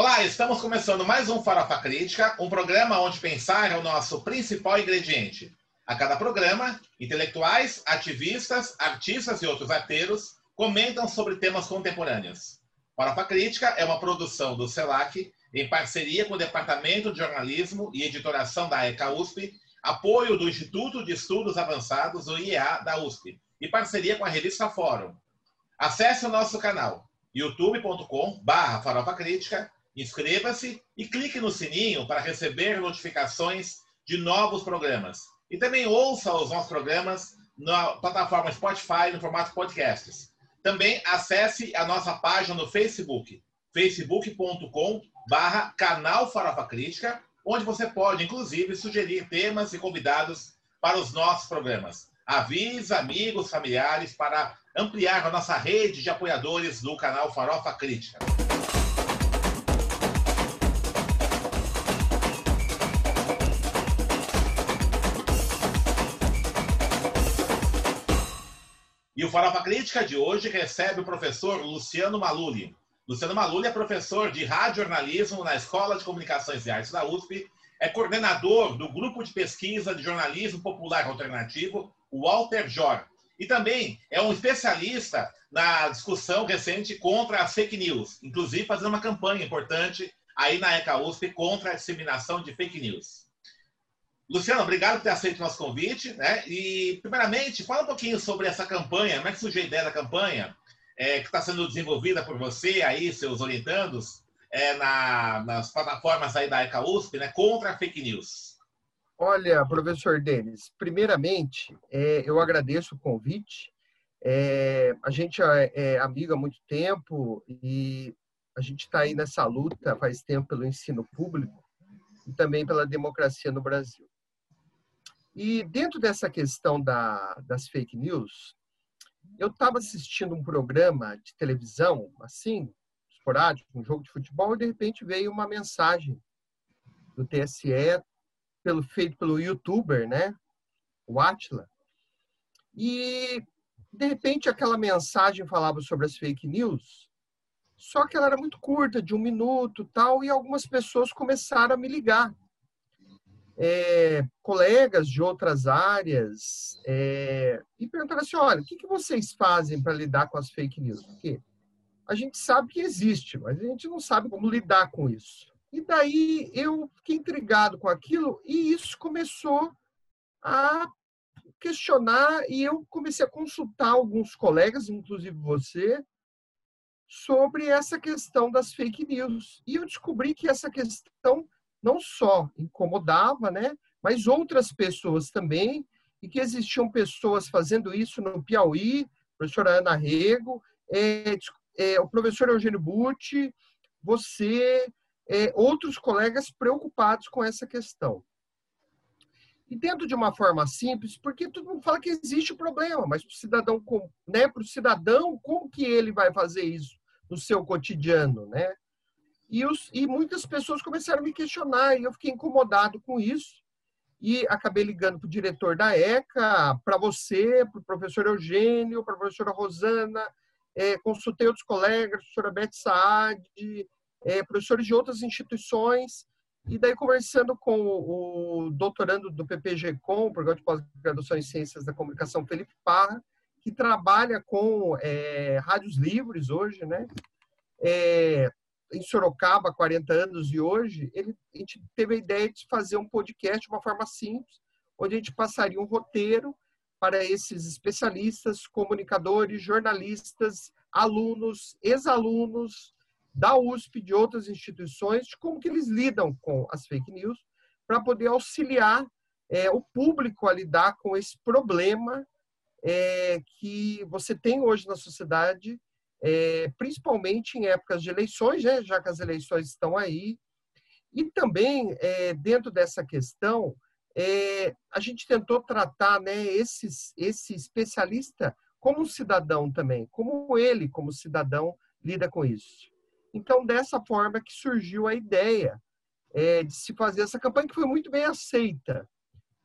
Olá, estamos começando mais um Farofa Crítica, um programa onde pensar é o nosso principal ingrediente. A cada programa, intelectuais, ativistas, artistas e outros arteiros comentam sobre temas contemporâneos. Farofa Crítica é uma produção do CELAC, em parceria com o Departamento de Jornalismo e Editoração da ECA USP, apoio do Instituto de Estudos Avançados, o IEA, da USP, e parceria com a revista Fórum. Acesse o nosso canal youtube.com/barra Inscreva-se e clique no sininho para receber notificações de novos programas. E também ouça os nossos programas na plataforma Spotify no formato podcasts. Também acesse a nossa página no Facebook, facebook.com canal Farofa Crítica, onde você pode, inclusive, sugerir temas e convidados para os nossos programas. Avise amigos, familiares para ampliar a nossa rede de apoiadores do canal Farofa Crítica. E o Farofa Crítica de hoje recebe o professor Luciano Maluli. Luciano Maluli é professor de radiojornalismo na Escola de Comunicações e Artes da USP, é coordenador do Grupo de Pesquisa de Jornalismo Popular Alternativo, o Walter Jor. E também é um especialista na discussão recente contra as fake news, inclusive fazendo uma campanha importante aí na ECA USP contra a disseminação de fake news. Luciano, obrigado por ter aceito o nosso convite. Né? E, primeiramente, fala um pouquinho sobre essa campanha, como é que surgiu a ideia da campanha, é, que está sendo desenvolvida por você, aí, seus orientandos, é, na, nas plataformas aí da ECA USP, né, contra a fake news. Olha, professor Denis, primeiramente, é, eu agradeço o convite. É, a gente é, é amigo há muito tempo e a gente está aí nessa luta faz tempo pelo ensino público e também pela democracia no Brasil. E dentro dessa questão da, das fake news, eu estava assistindo um programa de televisão, assim, esporádico, um jogo de futebol, e de repente veio uma mensagem do TSE, pelo, feito pelo youtuber, né? O Atila. E, de repente, aquela mensagem falava sobre as fake news, só que ela era muito curta, de um minuto tal, e algumas pessoas começaram a me ligar é, colegas de outras áreas é, e perguntaram assim: olha, o que, que vocês fazem para lidar com as fake news? Porque a gente sabe que existe, mas a gente não sabe como lidar com isso. E daí eu fiquei intrigado com aquilo e isso começou a questionar e eu comecei a consultar alguns colegas, inclusive você, sobre essa questão das fake news. E eu descobri que essa questão não só incomodava, né, mas outras pessoas também, e que existiam pessoas fazendo isso no Piauí, professora Ana Rego, é, é, o professor Eugênio Butti, você, é, outros colegas preocupados com essa questão. E dentro de uma forma simples, porque todo mundo fala que existe o problema, mas para o cidadão, né, para o cidadão, como que ele vai fazer isso no seu cotidiano, né? E, os, e muitas pessoas começaram a me questionar, e eu fiquei incomodado com isso. E acabei ligando para o diretor da ECA, para você, para o professor Eugênio, para a professora Rosana, é, consultei outros colegas, professora Beth Saad, é, professores de outras instituições, e daí conversando com o doutorando do PPG-Com, Programa de Pós-Graduação em Ciências da Comunicação, Felipe Parra, que trabalha com é, rádios livres hoje, né? É, em Sorocaba há 40 anos e hoje, ele, a gente teve a ideia de fazer um podcast de uma forma simples, onde a gente passaria um roteiro para esses especialistas, comunicadores, jornalistas, alunos, ex-alunos da USP, de outras instituições, de como que eles lidam com as fake news, para poder auxiliar é, o público a lidar com esse problema é, que você tem hoje na sociedade é, principalmente em épocas de eleições, né, já que as eleições estão aí. E também, é, dentro dessa questão, é, a gente tentou tratar né, esses, esse especialista como um cidadão também, como ele, como cidadão, lida com isso. Então, dessa forma que surgiu a ideia é, de se fazer essa campanha, que foi muito bem aceita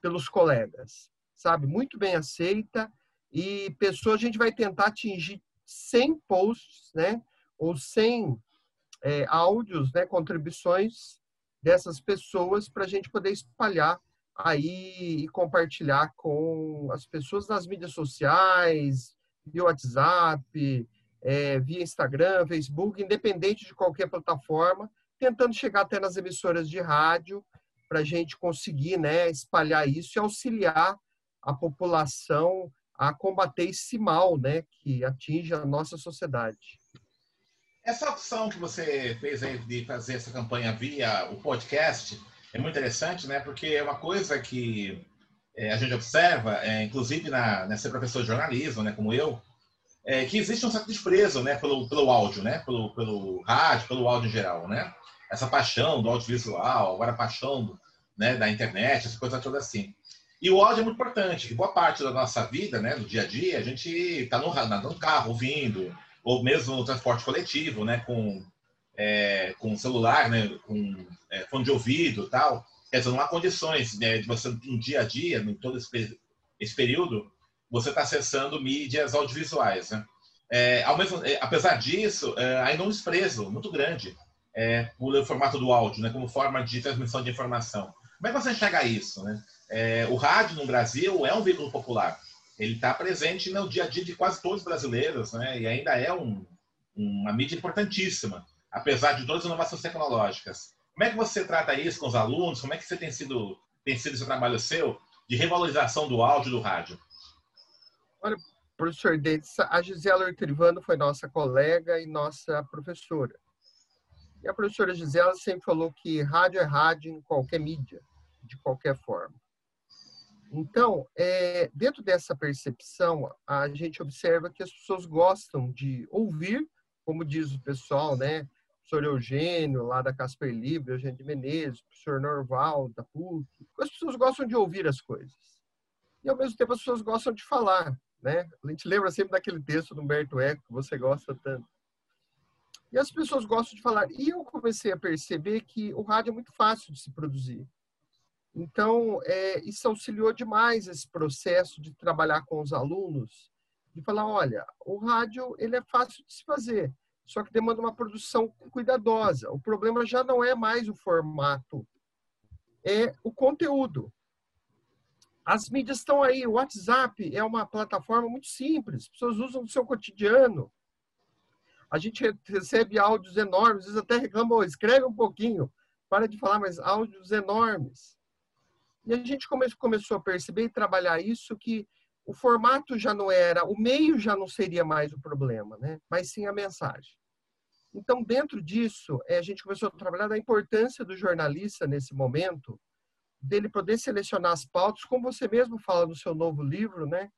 pelos colegas, sabe? Muito bem aceita. E pessoas, a gente vai tentar atingir 100 posts, né? Ou 100 é, áudios, né, contribuições dessas pessoas para a gente poder espalhar aí e compartilhar com as pessoas nas mídias sociais, via WhatsApp, é, via Instagram, Facebook, independente de qualquer plataforma, tentando chegar até nas emissoras de rádio para a gente conseguir né, espalhar isso e auxiliar a população a combater esse mal né, que atinge a nossa sociedade. Essa opção que você fez aí de fazer essa campanha via o podcast é muito interessante, né? Porque é uma coisa que é, a gente observa, é, inclusive na, na ser professor de jornalismo, né, como eu, é, que existe um certo desprezo, né, pelo, pelo áudio, né, pelo, pelo rádio, pelo áudio em geral, né? Essa paixão do audiovisual, agora a paixão né, da internet, essa coisa toda assim. E o áudio é muito importante, boa parte da nossa vida, né, do dia a dia, a gente está no, no carro ouvindo, ou mesmo no transporte coletivo, né, com, é, com celular, né, com é, fone de ouvido tal. Quer dizer, não há condições né, de você, no dia a dia, em todo esse, esse período, você está acessando mídias audiovisuais. Né? É, ao mesmo, é, apesar disso, é, ainda um desprezo muito grande é, pelo formato do áudio, né, como forma de transmissão de informação. Como é que você enxerga isso? Né? É, o rádio no Brasil é um veículo popular ele está presente no dia a dia de quase todos os brasileiros, né? E ainda é um, uma mídia importantíssima, apesar de todas as inovações tecnológicas. Como é que você trata isso com os alunos? Como é que você tem sido tem sido esse trabalho seu de revalorização do áudio do rádio? Olha, professor Denis, a Gisela Ortrivano foi nossa colega e nossa professora. E a professora Gisela sempre falou que rádio é rádio em qualquer mídia, de qualquer forma. Então, é, dentro dessa percepção, a gente observa que as pessoas gostam de ouvir, como diz o pessoal, né? O professor Eugênio, lá da Casper Libre, Eugênio de Menezes, o professor Norval, da PUC. As pessoas gostam de ouvir as coisas. E, ao mesmo tempo, as pessoas gostam de falar, né? A gente lembra sempre daquele texto do Humberto Eco, que você gosta tanto. E as pessoas gostam de falar. E eu comecei a perceber que o rádio é muito fácil de se produzir. Então, é, isso auxiliou demais esse processo de trabalhar com os alunos, de falar, olha, o rádio ele é fácil de se fazer, só que demanda uma produção cuidadosa. O problema já não é mais o formato, é o conteúdo. As mídias estão aí, o WhatsApp é uma plataforma muito simples, as pessoas usam no seu cotidiano. A gente recebe áudios enormes, às vezes até reclamam, escreve um pouquinho, para de falar, mas áudios enormes. E a gente come, começou a perceber e trabalhar isso que o formato já não era, o meio já não seria mais o problema, né? mas sim a mensagem. Então, dentro disso, eh, a gente começou a trabalhar da importância do jornalista nesse momento, dele poder selecionar as pautas, como você mesmo fala no seu novo livro, né?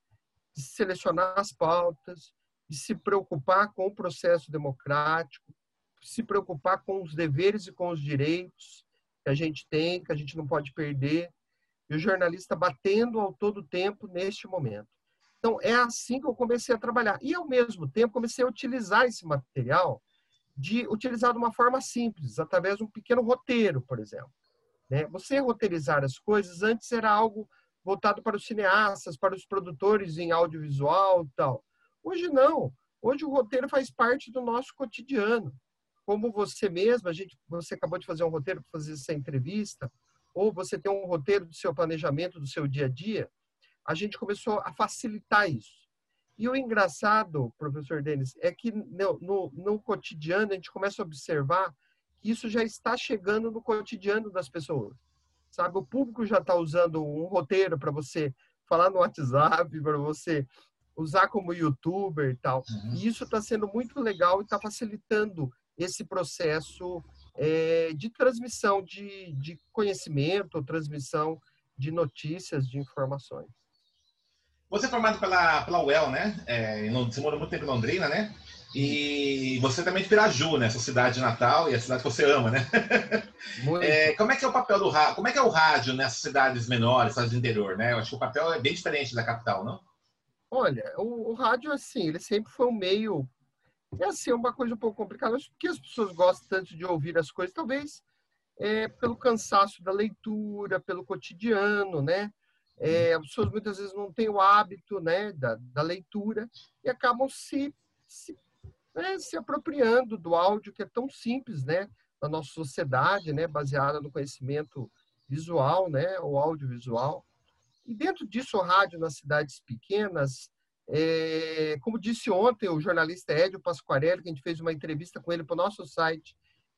De selecionar as pautas, de se preocupar com o processo democrático, se preocupar com os deveres e com os direitos que a gente tem, que a gente não pode perder, e o jornalista batendo ao todo tempo neste momento. Então, é assim que eu comecei a trabalhar. E, ao mesmo tempo, comecei a utilizar esse material de utilizar de uma forma simples, através de um pequeno roteiro, por exemplo. Né? Você roteirizar as coisas antes era algo voltado para os cineastas, para os produtores em audiovisual tal. Hoje não. Hoje o roteiro faz parte do nosso cotidiano. Como você mesmo, a gente, você acabou de fazer um roteiro para fazer essa entrevista, ou você tem um roteiro do seu planejamento, do seu dia a dia, a gente começou a facilitar isso. E o engraçado, professor Denis, é que no, no, no cotidiano a gente começa a observar que isso já está chegando no cotidiano das pessoas. Sabe, o público já está usando um roteiro para você falar no WhatsApp, para você usar como youtuber e tal. Uhum. E isso está sendo muito legal e está facilitando esse processo é, de transmissão de, de conhecimento, transmissão de notícias, de informações. Você é formado pela, pela UEL, né? É, você morou muito tempo em Londrina, né? E você também de Piraju, né? Sua cidade natal e a cidade que você ama, né? É, como é que é o papel do rádio? Como é que é o rádio nessas cidades menores, cidades do interior, né? Eu acho que o papel é bem diferente da capital, não? Olha, o, o rádio, assim, ele sempre foi um meio é assim, uma coisa um pouco complicada. Acho que as pessoas gostam tanto de ouvir as coisas, talvez é, pelo cansaço da leitura, pelo cotidiano, né? É, as pessoas muitas vezes não têm o hábito né, da, da leitura e acabam se, se né, se apropriando do áudio que é tão simples, né, na nossa sociedade, né, baseada no conhecimento visual, né, o audiovisual. E dentro disso, o rádio nas cidades pequenas, é, como disse ontem o jornalista Edio Pasquarelli, que a gente fez uma entrevista com ele para o nosso site,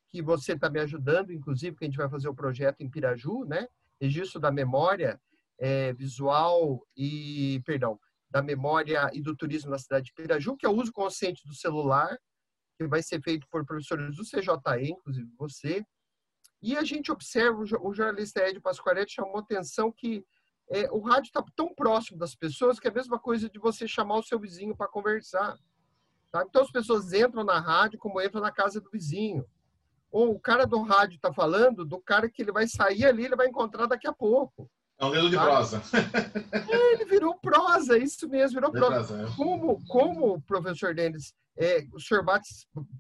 que você está me ajudando, inclusive, que a gente vai fazer o projeto em Piraju, né? Registro da memória é, visual e, perdão, da memória e do turismo na cidade de Piraju, que é o uso consciente do celular, que vai ser feito por professores do CJE, inclusive você. E a gente observa, o jornalista Edio Pasquarelli chamou atenção que é, o rádio está tão próximo das pessoas que é a mesma coisa de você chamar o seu vizinho para conversar. Tá? Então as pessoas entram na rádio como entram na casa do vizinho. Ou o cara do rádio está falando do cara que ele vai sair ali, ele vai encontrar daqui a pouco. É um dedo de tá? prosa. É, ele virou prosa, isso mesmo, virou prosa. prosa. É. Como, como, professor Denis, é, o senhor bate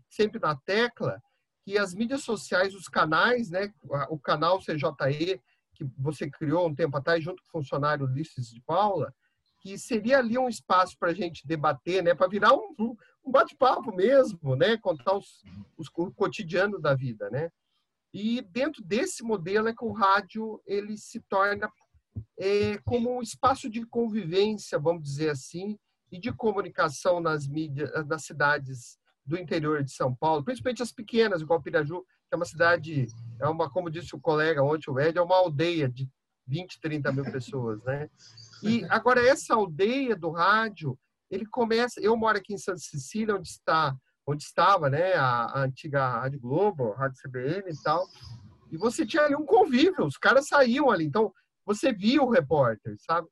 sempre na tecla que as mídias sociais, os canais, né, o canal CJE, que você criou um tempo atrás, junto com o funcionário Ulisses de Paula, que seria ali um espaço para a gente debater, né, para virar um, um bate-papo mesmo, né, contar os, os, o cotidiano da vida, né. E dentro desse modelo é que o rádio ele se torna é, como um espaço de convivência, vamos dizer assim, e de comunicação nas mídias, nas cidades do interior de São Paulo, principalmente as pequenas, igual Piraju, que é uma cidade, é uma, como disse o colega ontem, o Ed, é uma aldeia de 20, 30 mil pessoas, né? E agora essa aldeia do rádio, ele começa, eu moro aqui em Santa Cecília, onde está, onde estava, né, a, a antiga Rádio Globo, Rádio CBN e tal, e você tinha ali um convívio, os caras saíam ali, então você via o repórter, sabe?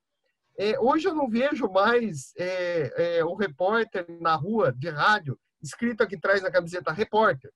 É, hoje eu não vejo mais é, é, o repórter na rua de rádio escrito aqui atrás na camiseta repórter,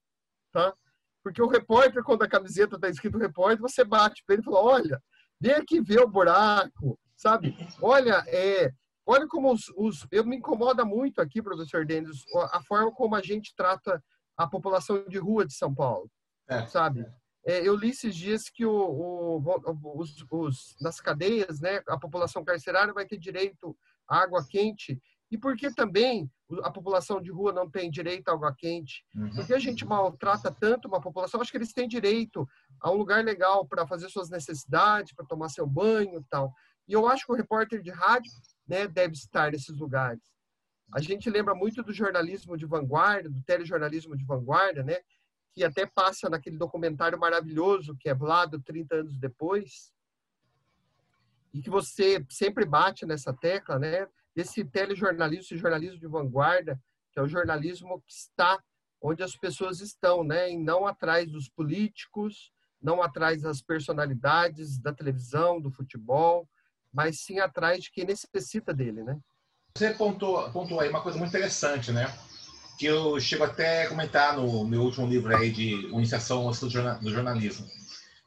tá? Porque o repórter, quando a camiseta está escrito repórter, você bate para ele e fala: olha, vem aqui ver o buraco, sabe? Olha, é, olha como os, os, Eu me incomoda muito aqui, professor Denis, a forma como a gente trata a população de rua de São Paulo, é. sabe? É, eu li esses dias que o, o, os, os, nas cadeias, né, a população carcerária vai ter direito à água quente e por que também a população de rua não tem direito à água quente? Uhum. Porque a gente maltrata tanto uma população? Acho que eles têm direito a um lugar legal para fazer suas necessidades, para tomar seu banho e tal. E eu acho que o repórter de rádio né, deve estar nesses lugares. A gente lembra muito do jornalismo de vanguarda, do telejornalismo de vanguarda, né? Que até passa naquele documentário maravilhoso que é Vlado 30 anos depois. E que você sempre bate nessa tecla, né? Desse telejornalismo, esse jornalismo de vanguarda, que é o jornalismo que está onde as pessoas estão, né? E não atrás dos políticos, não atrás das personalidades da televisão, do futebol, mas sim atrás de quem necessita dele, né? Você pontuou, pontuou aí uma coisa muito interessante, né? Que eu chego até a comentar no meu último livro aí de Iniciação do Jornalismo,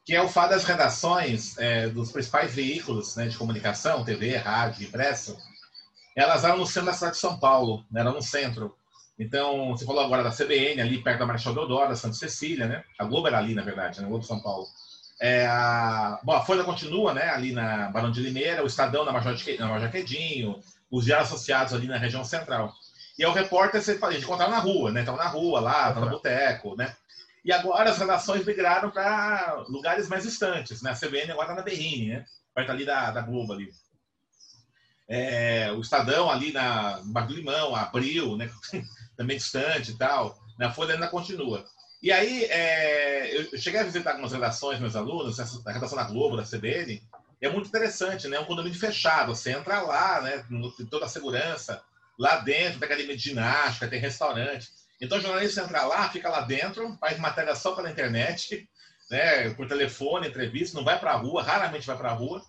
que é o fato das redações é, dos principais veículos né, de comunicação, TV, rádio, impresso, elas eram no centro da cidade de São Paulo, né? eram no centro. Então, você falou agora da CBN, ali perto da Marechal Deodoro, da Santa Cecília, né? A Globo era ali, na verdade, né? Globo de São Paulo. É, a... Bom, a Folha continua, né? Ali na Barão de Limeira, o Estadão na Major, na Major Quedinho, os diários associados ali na região central. E o repórter, você a gente encontrava na rua, né? Estava na rua lá, estava no boteco, né? E agora as redações migraram para lugares mais distantes, né? A CBN agora está na Berrine, né? Perto ali da, da Globo ali é, o Estadão ali na, Bar do Limão, Abril, né, também distante e tal. Na Folha ainda continua. E aí, é, eu cheguei a visitar algumas redações, meus alunos, a redação da Globo, da CBN, é muito interessante, né? É um condomínio fechado. Você entra lá, né? Tem toda a segurança. Lá dentro tem academia de ginástica, tem restaurante. Então, o jornalista entra lá, fica lá dentro, faz matéria só pela internet, né? Por telefone, entrevista, não vai para a rua, raramente vai para a rua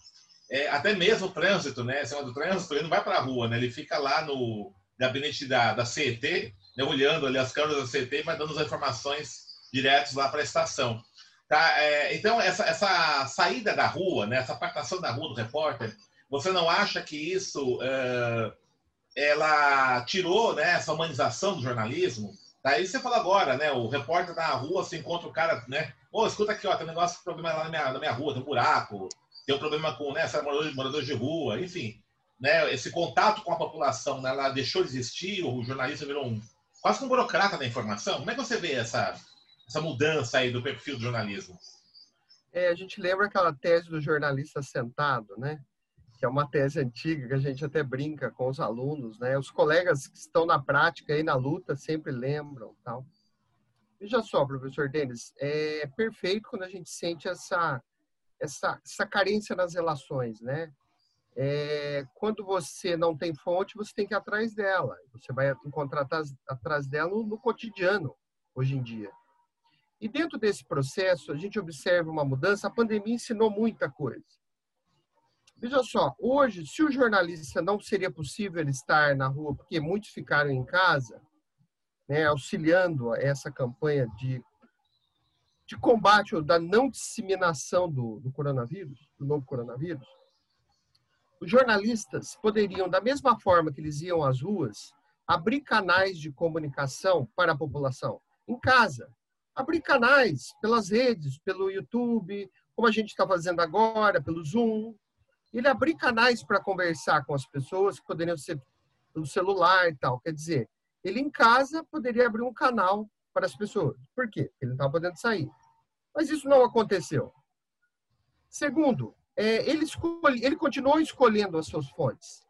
é, até mesmo o trânsito, né? Esse do trânsito, ele não vai para a rua, né? Ele fica lá no gabinete da, da CET, né? olhando ali as câmeras da CET e vai dando as informações diretos lá para a estação. Tá? É, então, essa, essa saída da rua, né? essa apartação da rua do repórter, você não acha que isso uh, ela tirou né, essa humanização do jornalismo? Daí você fala agora, né? O repórter tá na rua, você encontra o cara, né? Ô, oh, escuta aqui, ó, tem um negócio, problema lá na minha, na minha rua, tem um buraco, tem um problema com né, moradores, moradores de rua, enfim. Né, esse contato com a população, né, ela deixou de existir, o jornalista virou um, quase um burocrata da informação. Como é que você vê essa, essa mudança aí do perfil do jornalismo? É, a gente lembra aquela tese do jornalista sentado, né? Que é uma tese antiga que a gente até brinca com os alunos, né? Os colegas que estão na prática e na luta sempre lembram, tal. Veja só, professor Denis, é perfeito quando a gente sente essa essa, essa carência nas relações, né? É, quando você não tem fonte, você tem que ir atrás dela. Você vai encontrar atrás dela no, no cotidiano, hoje em dia. E dentro desse processo, a gente observa uma mudança. A pandemia ensinou muita coisa. Veja só, hoje, se o jornalista não seria possível estar na rua, porque muitos ficaram em casa, né, auxiliando essa campanha de, de combate ou da não disseminação do, do coronavírus, do novo coronavírus, os jornalistas poderiam, da mesma forma que eles iam às ruas, abrir canais de comunicação para a população, em casa abrir canais pelas redes, pelo YouTube, como a gente está fazendo agora, pelo Zoom. Ele abrir canais para conversar com as pessoas, que poderiam ser pelo celular e tal. Quer dizer, ele em casa poderia abrir um canal para as pessoas. Por quê? Ele não estava podendo sair. Mas isso não aconteceu. Segundo, é, ele, escolhe, ele continuou escolhendo as suas fontes.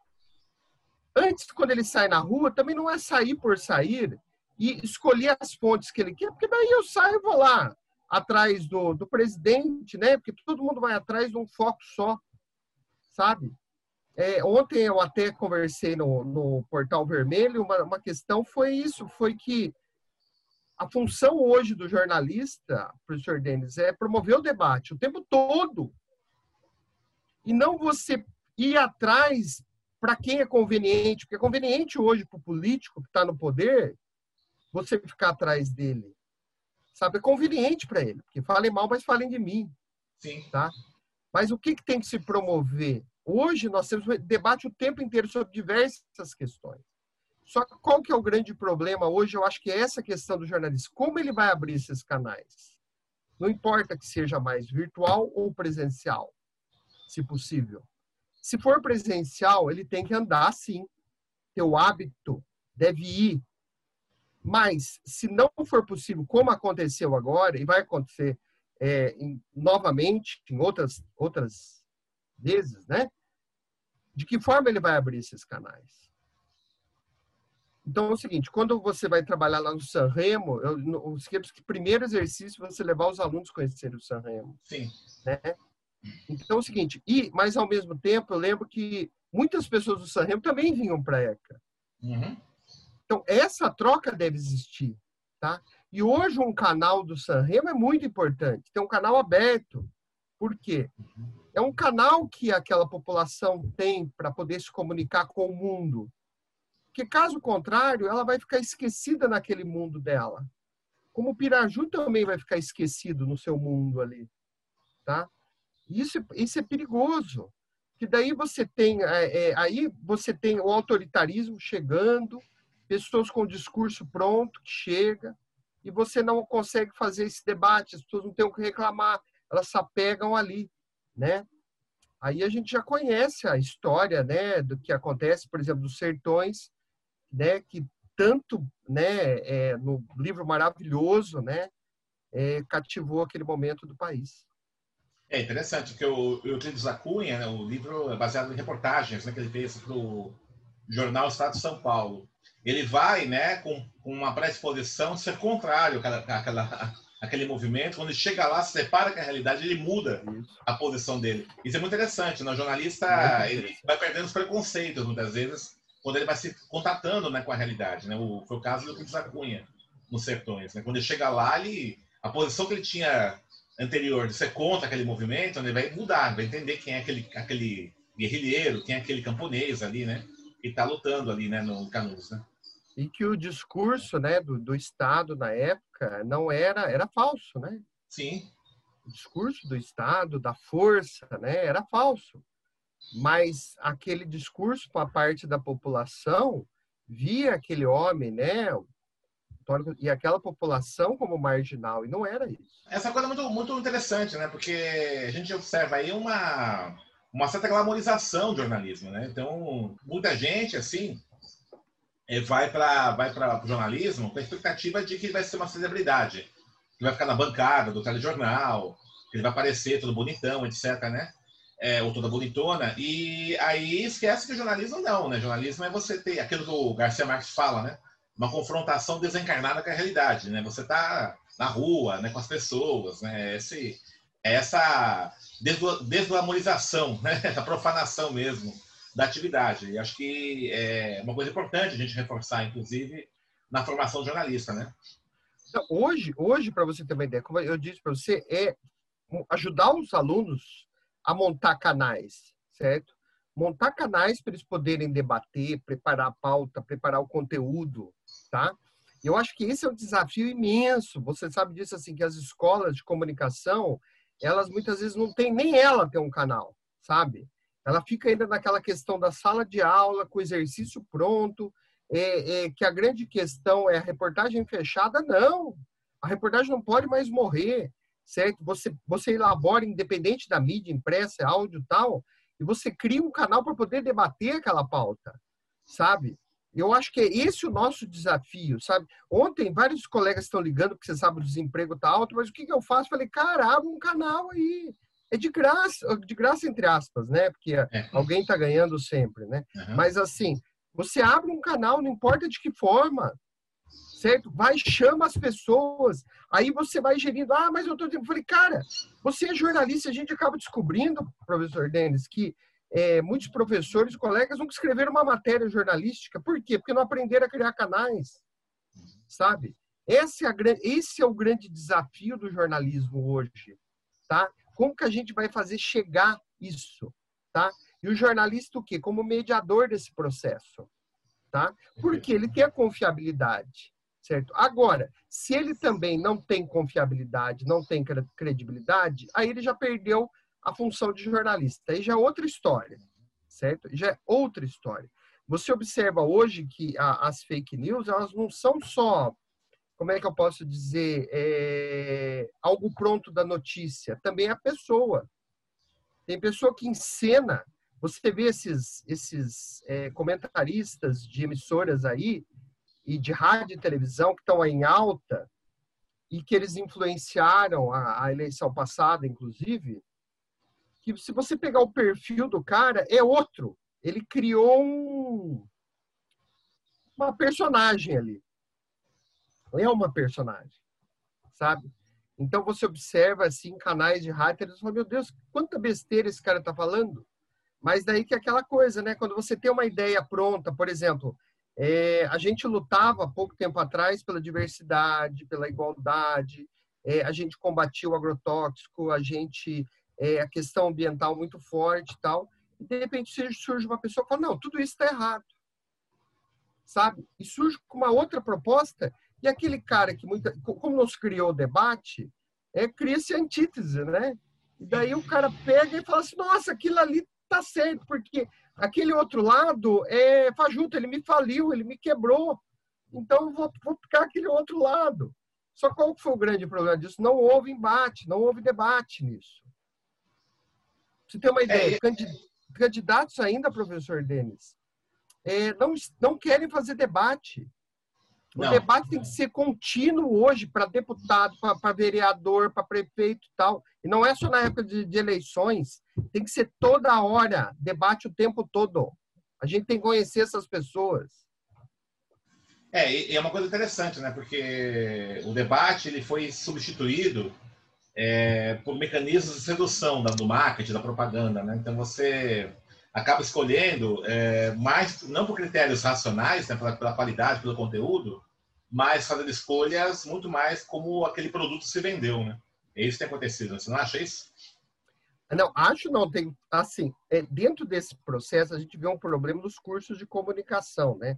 Antes, quando ele sai na rua, também não é sair por sair, e escolher as fontes que ele quer, porque daí eu saio e vou lá atrás do, do presidente, né? Porque todo mundo vai atrás de um foco só, sabe? É, ontem eu até conversei no, no Portal Vermelho, uma, uma questão foi isso, foi que a função hoje do jornalista, professor Denis, é promover o debate o tempo todo. E não você ir atrás para quem é conveniente, porque é conveniente hoje para o político que está no poder você ficar atrás dele. Sabe? É conveniente para ele, porque falem mal, mas falem de mim. Sim. Tá? Mas o que, que tem que se promover? Hoje nós temos debate o tempo inteiro sobre diversas questões. Só que qual que é o grande problema hoje? Eu acho que é essa questão do jornalista. Como ele vai abrir esses canais? Não importa que seja mais virtual ou presencial, se possível. Se for presencial, ele tem que andar sim. Ter o hábito, deve ir, mas, se não for possível, como aconteceu agora, e vai acontecer é, em, novamente em outras, outras vezes, né? De que forma ele vai abrir esses canais? Então, é o seguinte, quando você vai trabalhar lá no Sanremo, eu, no, que o primeiro exercício é você levar os alunos a conhecerem o Sanremo. Sim. Né? Então, é o seguinte, e, mas ao mesmo tempo, eu lembro que muitas pessoas do Sanremo também vinham para a ECA. Uhum. Então, essa troca deve existir, tá? E hoje um canal do Sanremo é muito importante, tem um canal aberto. Por quê? É um canal que aquela população tem para poder se comunicar com o mundo. Porque, caso contrário, ela vai ficar esquecida naquele mundo dela. Como o Piraju também vai ficar esquecido no seu mundo ali. Tá? Isso, isso é perigoso. Que daí você tem, é, é, aí você tem o autoritarismo chegando, pessoas com discurso pronto, que chega, e você não consegue fazer esse debate, as pessoas não têm o que reclamar, elas se apegam ali, né? Aí a gente já conhece a história, né, do que acontece, por exemplo, dos sertões, né, que tanto, né, é, no livro maravilhoso, né, é, cativou aquele momento do país. É interessante, porque o Euclides da Cunha, né, o livro é baseado em reportagens né, que ele fez para o jornal Estado de São Paulo ele vai né, com, com uma predisposição de ser contrário àquela, àquela, àquele movimento. Quando ele chega lá, se depara com a realidade, ele muda Isso. a posição dele. Isso é muito interessante. Né? O jornalista ele vai perdendo os preconceitos, muitas vezes, quando ele vai se contatando né, com a realidade. Né? O, foi o caso do Cris Cunha, nos Sertões. Né? Quando ele chega lá, ele, a posição que ele tinha anterior de ser contra aquele movimento, ele vai mudar, vai entender quem é aquele, aquele guerrilheiro, quem é aquele camponês ali, né? Que está lutando ali, né, no Canudos, né? e que o discurso né, do, do Estado na época não era era falso, né? Sim. O discurso do Estado, da força, né, era falso. Mas aquele discurso para parte da população via aquele homem, né, e aquela população como marginal, e não era isso. Essa coisa é muito, muito interessante, né? Porque a gente observa aí uma, uma certa glamorização do jornalismo, né? Então, muita gente, assim, é, vai para vai o jornalismo com a expectativa de que ele vai ser uma celebridade, que vai ficar na bancada do telejornal, que ele vai aparecer todo bonitão, etc, né? É, ou toda bonitona, e aí esquece que jornalismo não, né? Jornalismo é você ter aquilo que o Garcia Marques fala, né? Uma confrontação desencarnada com a realidade, né? Você tá na rua, né, com as pessoas, né? Esse, essa desglamorização, né? Essa profanação mesmo da atividade. E acho que é uma coisa importante a gente reforçar, inclusive, na formação jornalista, né? Hoje, hoje para você ter uma ideia, como eu disse para você, é ajudar os alunos a montar canais, certo? Montar canais para eles poderem debater, preparar a pauta, preparar o conteúdo, tá? Eu acho que esse é um desafio imenso. Você sabe disso assim que as escolas de comunicação, elas muitas vezes não têm nem ela tem um canal, sabe? Ela fica ainda naquela questão da sala de aula, com o exercício pronto, é, é, que a grande questão é a reportagem fechada. Não, a reportagem não pode mais morrer, certo? Você, você elabora, independente da mídia impressa, áudio tal, e você cria um canal para poder debater aquela pauta, sabe? Eu acho que é esse o nosso desafio, sabe? Ontem, vários colegas estão ligando, porque você sabe o desemprego está alto, mas o que, que eu faço? Falei, cara, abre um canal aí é de graça, de graça entre aspas, né? Porque é. alguém está ganhando sempre, né? Uhum. Mas assim, você abre um canal, não importa de que forma, certo? Vai, chama as pessoas, aí você vai gerindo. Ah, mas eu tô dizendo, falei, cara, você é jornalista, a gente acaba descobrindo, professor Denis, que é, muitos professores, colegas, nunca escreveram uma matéria jornalística. Por quê? Porque não aprenderam a criar canais, sabe? Esse é, a, esse é o grande desafio do jornalismo hoje, tá? Como que a gente vai fazer chegar isso, tá? E o jornalista o quê? Como mediador desse processo, tá? Porque ele tem a confiabilidade, certo? Agora, se ele também não tem confiabilidade, não tem credibilidade, aí ele já perdeu a função de jornalista. Aí já é outra história, certo? Já é outra história. Você observa hoje que a, as fake news, elas não são só como é que eu posso dizer, é, algo pronto da notícia, também a pessoa. Tem pessoa que encena, você vê esses, esses é, comentaristas de emissoras aí, e de rádio e televisão que estão em alta, e que eles influenciaram a, a eleição passada, inclusive, que se você pegar o perfil do cara, é outro. Ele criou um, uma personagem ali é uma personagem, sabe? Então você observa assim canais de hater e fala, meu Deus, quanta besteira esse cara tá falando. Mas daí que é aquela coisa, né? Quando você tem uma ideia pronta, por exemplo, é, a gente lutava pouco tempo atrás pela diversidade, pela igualdade, é, a gente combatia o agrotóxico, a gente é, a questão ambiental muito forte e tal. E de repente surge uma pessoa que fala, não, tudo isso está errado. Sabe? E surge uma outra proposta e aquele cara que, muita, como não se criou o debate, é, cria-se antítese, né? E daí o cara pega e fala assim, nossa, aquilo ali tá certo, porque aquele outro lado é fajuto, ele me faliu, ele me quebrou, então eu vou, vou ficar aquele outro lado. Só qual foi o grande problema disso? Não houve embate, não houve debate nisso. Você tem uma ideia, é, candidatos ainda, professor Denis, é, não, não querem fazer debate. O não. debate tem que ser contínuo hoje para deputado, para vereador, para prefeito e tal. E não é só na época de, de, eleições. Tem que ser toda hora, debate o tempo todo. A gente tem que conhecer essas pessoas. É, e é uma coisa interessante, né? Porque o debate ele foi substituído é, por mecanismos de sedução da, do marketing, da propaganda, né? Então você acaba escolhendo é, mais, não por critérios racionais, né, pela, pela, qualidade, pelo conteúdo, mas fazendo escolhas muito mais como aquele produto se vendeu, né? É isso que tem acontecido, você não acha isso? Não, acho não. Tem, assim, é, dentro desse processo, a gente vê um problema dos cursos de comunicação, né?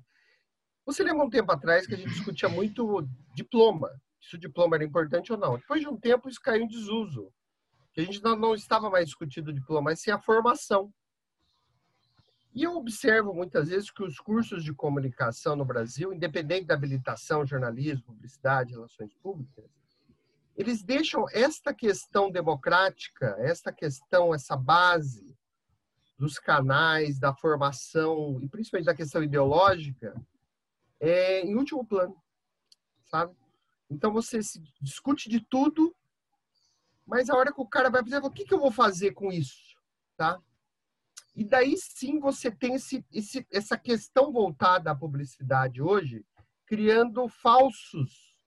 Você lembra um tempo atrás que a gente discutia muito diploma, se o diploma era importante ou não. Depois de um tempo, isso caiu em desuso. A gente não, não estava mais discutindo o diploma, mas sim a formação. E eu observo muitas vezes que os cursos de comunicação no Brasil, independente da habilitação, jornalismo, publicidade, relações públicas, eles deixam esta questão democrática, esta questão, essa base dos canais, da formação e principalmente da questão ideológica, é em último plano, sabe? Então você se discute de tudo, mas a hora que o cara vai fazer, o que, que eu vou fazer com isso, tá? E daí sim você tem esse, esse, essa questão voltada à publicidade hoje, criando falsos,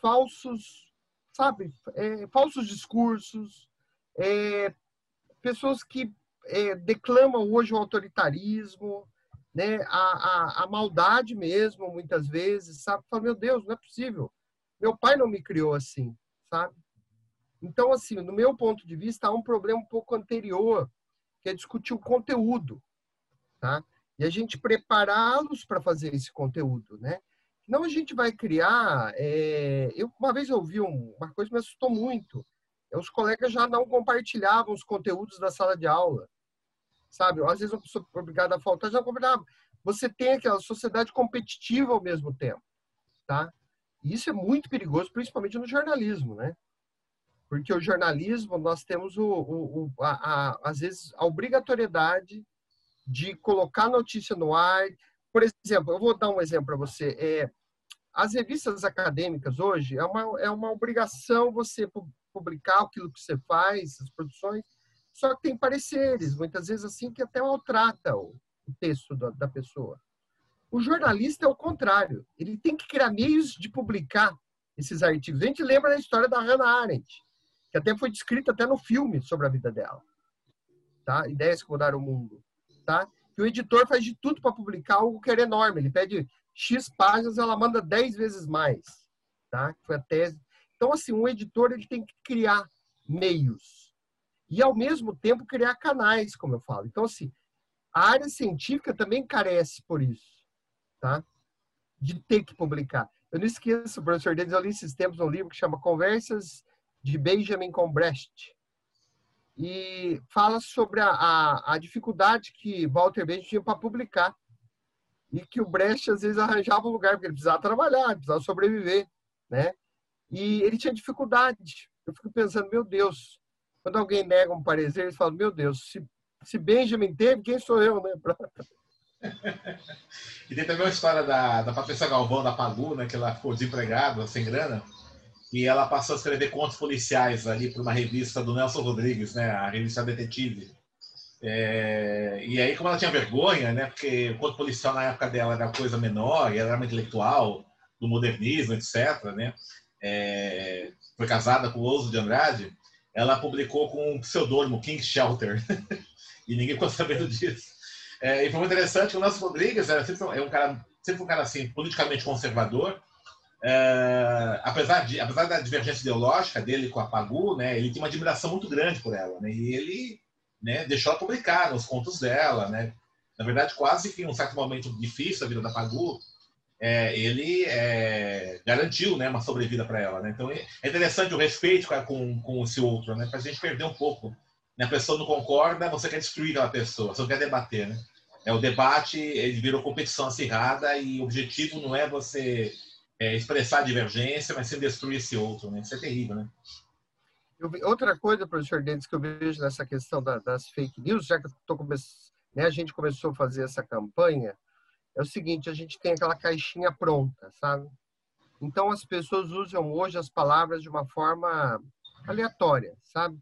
falsos, sabe, é, falsos discursos, é, pessoas que é, declamam hoje o autoritarismo, né, a, a, a, maldade mesmo, muitas vezes, sabe? Fala, meu Deus, não é possível. Meu pai não me criou assim, sabe? Então, assim, no meu ponto de vista, há um problema um pouco anterior, que é discutir o conteúdo, tá? E a gente prepará-los para fazer esse conteúdo, né? Não a gente vai criar. É... Eu uma vez ouvi uma coisa que me assustou muito. É, os colegas já não compartilhavam os conteúdos da sala de aula, sabe? Às vezes uma pessoa obrigada a faltar já compartilhava. Você tem aquela sociedade competitiva ao mesmo tempo, tá? E isso é muito perigoso, principalmente no jornalismo, né? Porque o jornalismo, nós temos, o, o, o a, a, às vezes, a obrigatoriedade de colocar notícia no ar. Por exemplo, eu vou dar um exemplo para você. É, as revistas acadêmicas hoje, é uma, é uma obrigação você publicar aquilo que você faz, as produções, só que tem pareceres, muitas vezes assim, que até maltrata o, o texto da, da pessoa. O jornalista é o contrário. Ele tem que criar meios de publicar esses artigos. A gente lembra da história da Hannah Arendt que até foi descrita até no filme sobre a vida dela. Tá? Ideias que mudaram o mundo. Tá? Que o editor faz de tudo para publicar algo que era enorme. Ele pede X páginas, ela manda 10 vezes mais. Tá? Foi a tese. Então, assim, um editor ele tem que criar meios. E, ao mesmo tempo, criar canais, como eu falo. Então, assim, a área científica também carece por isso. Tá? De ter que publicar. Eu não esqueço, professor Denis, eu li esses tempos um livro que chama Conversas de Benjamin Combrecht. E fala sobre a, a, a dificuldade que Walter Benjamin tinha para publicar. E que o Brecht, às vezes, arranjava um lugar, porque ele precisava trabalhar, precisava sobreviver, né? E ele tinha dificuldade. Eu fico pensando, meu Deus, quando alguém nega um parecer, eles falam, meu Deus, se, se Benjamin teve, quem sou eu, né? e tem também uma história da, da Patrícia Galvão, da Pagu, né? Que ela ficou desempregada, sem grana e ela passou a escrever contos policiais ali para uma revista do Nelson Rodrigues, né, a revista Detetive. É, e aí, como ela tinha vergonha, né, porque o conto policial na época dela era coisa menor, e ela era uma intelectual do modernismo, etc., né, é, foi casada com o Ouso de Andrade, ela publicou com um pseudônimo, King Shelter, e ninguém ficou sabendo disso. É, e foi muito interessante que o Nelson Rodrigues era sempre, é um cara, sempre um cara assim, politicamente conservador, é, apesar, de, apesar da divergência ideológica dele com a Pagu, né, ele tinha uma admiração muito grande por ela, né, e ele né, deixou ela publicar nos contos dela, né, na verdade quase que em um certo momento difícil da vida da Pagu, é, ele é, garantiu né, uma sobrevida para ela, né, então é interessante o respeito com, com esse outro, né, para a gente perder um pouco, né, a pessoa não concorda, você quer destruir aquela pessoa, você não quer debater, né, é o debate ele virou competição acirrada e o objetivo não é você é, expressar divergência, mas sem destruir esse outro, né? Isso é terrível, né? Eu, outra coisa, professor Dentes, que eu vejo nessa questão da, das fake news, já que come... né, a gente começou a fazer essa campanha, é o seguinte, a gente tem aquela caixinha pronta, sabe? Então as pessoas usam hoje as palavras de uma forma aleatória, sabe?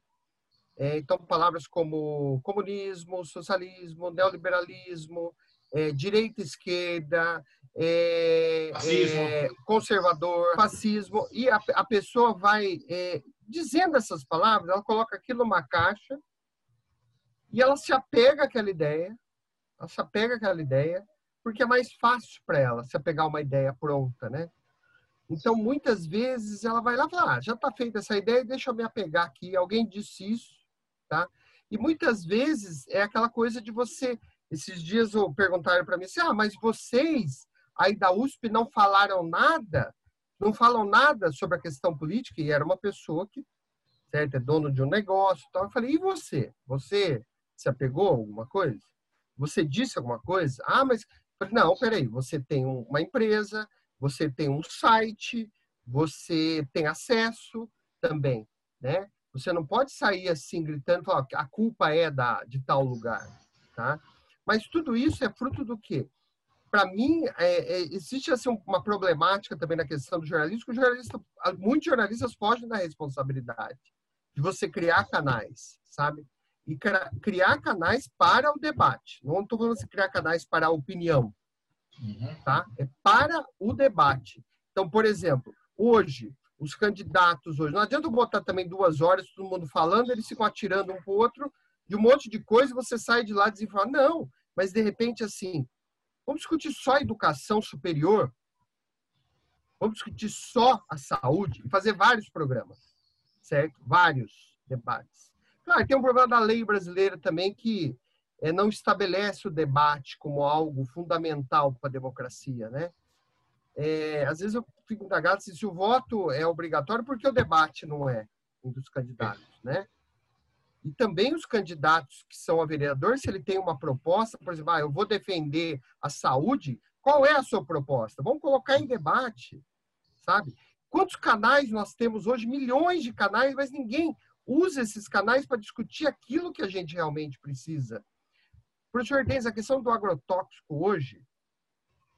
É, então palavras como comunismo, socialismo, neoliberalismo, é, direita, esquerda, é, é, conservador, fascismo, e a, a pessoa vai é, dizendo essas palavras, ela coloca aquilo numa caixa e ela se apega àquela ideia, ela se apega àquela ideia, porque é mais fácil para ela se apegar a uma ideia pronta, né? Então, muitas vezes, ela vai lá e fala, ah, já está feita essa ideia, deixa eu me apegar aqui, alguém disse isso, tá? E muitas vezes é aquela coisa de você... Esses dias perguntaram para mim assim, ah, mas vocês aí da USP não falaram nada, não falam nada sobre a questão política, e era uma pessoa que certo, é dono de um negócio. Então eu falei, e você? Você se apegou a alguma coisa? Você disse alguma coisa? Ah, mas não, peraí, você tem uma empresa, você tem um site, você tem acesso também, né? Você não pode sair assim gritando, falar, a culpa é da de tal lugar, tá? Mas tudo isso é fruto do quê? para mim, é, é, existe assim, uma problemática também na questão do jornalismo, que o jornalista, muitos jornalistas fogem da responsabilidade de você criar canais, sabe? E criar canais para o debate. Não estou falando de criar canais para a opinião, uhum. tá? É para o debate. Então, por exemplo, hoje, os candidatos hoje, não adianta botar também duas horas, todo mundo falando, eles ficam atirando um para o outro de um monte de coisa, você sai de lá e fala, não, mas de repente assim, Vamos discutir só educação superior? Vamos discutir só a saúde e fazer vários programas, certo? Vários debates. Claro, tem um problema da lei brasileira também que é, não estabelece o debate como algo fundamental para a democracia, né? É, às vezes eu fico indagado se o voto é obrigatório porque o debate não é um dos candidatos, né? E também os candidatos que são a vereador, se ele tem uma proposta, por exemplo, ah, eu vou defender a saúde, qual é a sua proposta? Vamos colocar em debate, sabe? Quantos canais nós temos hoje? Milhões de canais, mas ninguém usa esses canais para discutir aquilo que a gente realmente precisa. Professor Denz, a questão do agrotóxico hoje,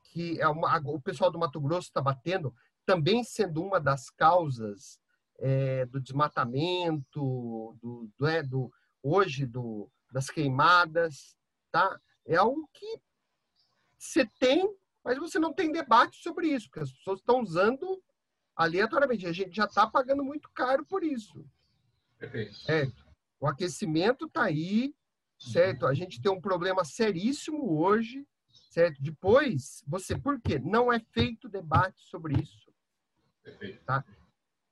que é uma, o pessoal do Mato Grosso está batendo, também sendo uma das causas é, do desmatamento, do, do, é, do hoje do, das queimadas, tá? É algo que você tem, mas você não tem debate sobre isso, porque as pessoas estão usando aleatoriamente. A gente já está pagando muito caro por isso. Perfeito. Certo? O aquecimento está aí, certo? A gente tem um problema seríssimo hoje, certo? Depois, você, por quê? Não é feito debate sobre isso. Perfeito. Tá?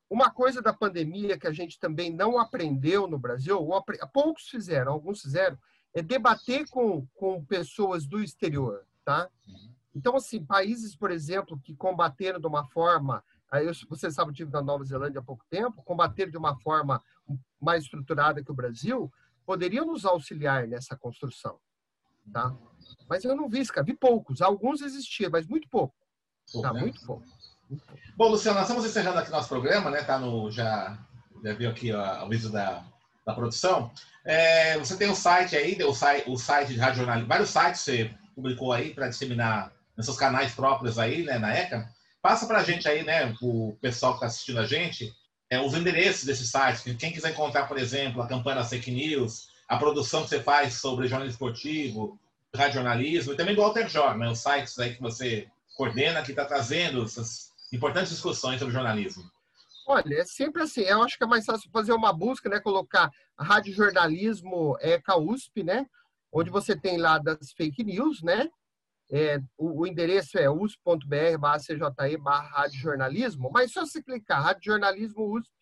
Uma coisa da pandemia que a gente também não aprendeu no Brasil, ou poucos fizeram, alguns fizeram, é debater com, com pessoas do exterior, tá? Então, assim, países, por exemplo, que combateram de uma forma, você sabe, eu tive na Nova Zelândia há pouco tempo, combateram de uma forma mais estruturada que o Brasil, poderiam nos auxiliar nessa construção, tá? Mas eu não vi, cara, vi poucos, alguns existiam, mas muito pouco, tá? Né? Muito pouco. Bom, Luciano, nós estamos encerrando aqui nosso programa, né? Tá no, já, já viu aqui ó, o vídeo da, da produção. É, você tem o site aí, o site, o site de Rádio Jornalismo, vários sites você publicou aí para disseminar nos seus canais próprios aí, né, na ECA. Passa para a gente aí, né, o pessoal que está assistindo a gente, é, os endereços desses sites. Quem quiser encontrar, por exemplo, a campanha da Fake News, a produção que você faz sobre jornalismo esportivo, jornalismo, e também do Alter Jor, né, os sites aí que você coordena, que está trazendo essas importantes discussões sobre jornalismo? Olha, é sempre assim. Eu acho que é mais fácil fazer uma busca, né? Colocar Rádio Jornalismo é, CAUSP, né? Onde você tem lá das fake news, né? É, o, o, endereço é usp.br cje barra rádio jornalismo, mas só se clicar Rádio Jornalismo USP,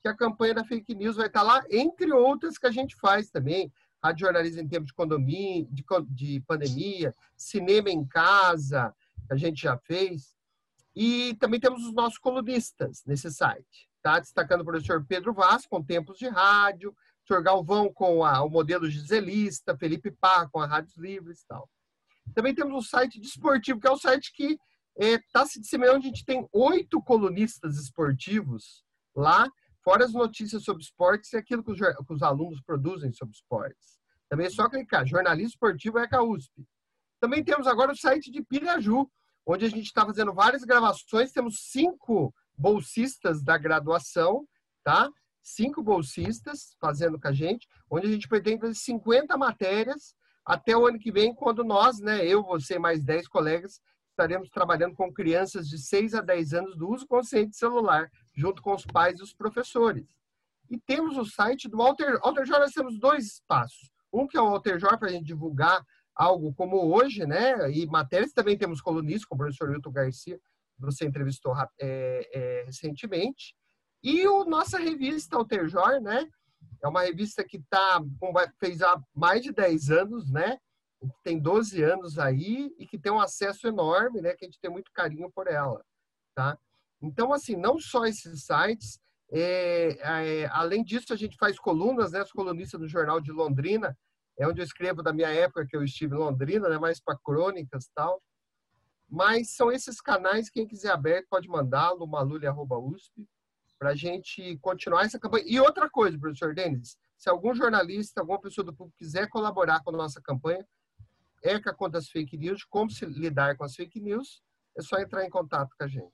que a campanha da fake news vai estar lá, entre outras que a gente faz também. Rádio Jornalismo em tempo de condomínio, de, de pandemia, cinema em casa, que a gente já fez. E também temos os nossos colunistas nesse site, tá? Destacando o professor Pedro Vaz, com tempos de rádio, o professor Galvão com a, o modelo giselista, Felipe Pá com a Rádios Livres e tal. Também temos o site desportivo, que é o site que está é, se disseminando, a gente tem oito colunistas esportivos lá, fora as notícias sobre esportes e aquilo que os, que os alunos produzem sobre esportes. Também é só clicar, jornalismo esportivo é a USP. Também temos agora o site de Piraju, onde a gente está fazendo várias gravações. Temos cinco bolsistas da graduação, tá? Cinco bolsistas fazendo com a gente, onde a gente pretende fazer 50 matérias até o ano que vem, quando nós, né, eu, você mais 10 colegas, estaremos trabalhando com crianças de 6 a 10 anos do uso consciente de celular, junto com os pais e os professores. E temos o site do Alter, Alter Jor, nós temos dois espaços. Um que é o Alter Jor, para a gente divulgar algo como hoje, né? E matérias também temos colunistas, como o professor Milton Garcia, que você entrevistou é, é, recentemente. E o nossa revista Alterjor, né? É uma revista que tá, fez há mais de 10 anos, né? Tem 12 anos aí e que tem um acesso enorme, né? Que a gente tem muito carinho por ela, tá? Então, assim, não só esses sites, é, é, além disso, a gente faz colunas, né? As colunistas do Jornal de Londrina, é onde eu escrevo da minha época que eu estive em Londrina, né, mais para crônicas tal. Mas são esses canais, quem quiser aberto pode mandar no malulha.usp para a gente continuar essa campanha. E outra coisa, professor Denis, se algum jornalista, alguma pessoa do público quiser colaborar com a nossa campanha, ECA contra as fake news, como se lidar com as fake news, é só entrar em contato com a gente.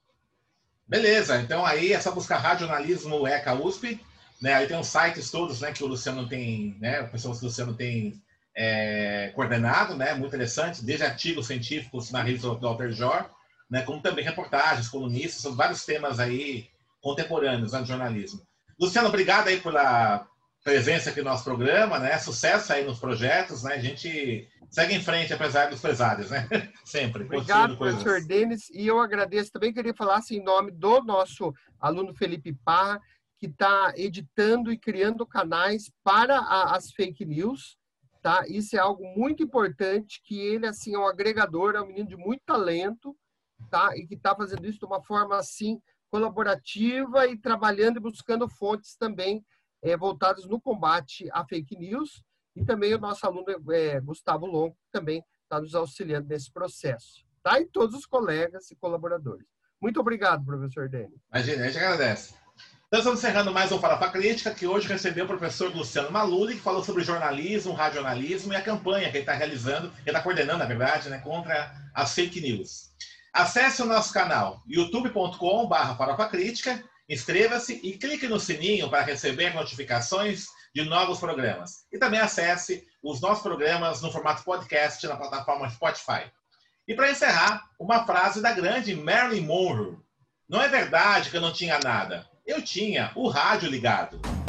Beleza, então aí é só buscar Radionalismo ECA USP, né? Aí tem os sites todos, né, que o Luciano tem, né, o pessoal do Luciano tem é, coordenado, né, muito interessante, desde artigos científicos na rede do Walter Jor, né, como também reportagens, colunistas, são vários temas aí contemporâneos né, jornalismo. Luciano, obrigado aí pela presença aqui no nosso programa, né? Sucesso aí nos projetos, né? A gente segue em frente, apesar dos pesares, né? Sempre. Obrigado, professor Denis. E eu agradeço também, queria falar assim, em nome do nosso aluno Felipe Parra, que está editando e criando canais para a, as fake news, tá? Isso é algo muito importante, que ele, assim, é um agregador, é um menino de muito talento, tá? E que está fazendo isso de uma forma, assim, colaborativa e trabalhando e buscando fontes também é, voltadas no combate à fake news. E também o nosso aluno é, Gustavo Longo, também está nos auxiliando nesse processo. Tá? E todos os colegas e colaboradores. Muito obrigado, professor. Imagina, a gente agradece. Então, estamos encerrando mais um Farofa Crítica, que hoje recebeu o professor Luciano Maluli, que falou sobre jornalismo, radionalismo e a campanha que ele está realizando, ele está coordenando, na verdade, né, contra as fake news. Acesse o nosso canal youtube.com.br farofacrítica, inscreva-se e clique no sininho para receber notificações de novos programas. E também acesse os nossos programas no formato podcast na plataforma Spotify. E para encerrar, uma frase da grande Marilyn Monroe. Não é verdade que eu não tinha nada. Eu tinha o rádio ligado.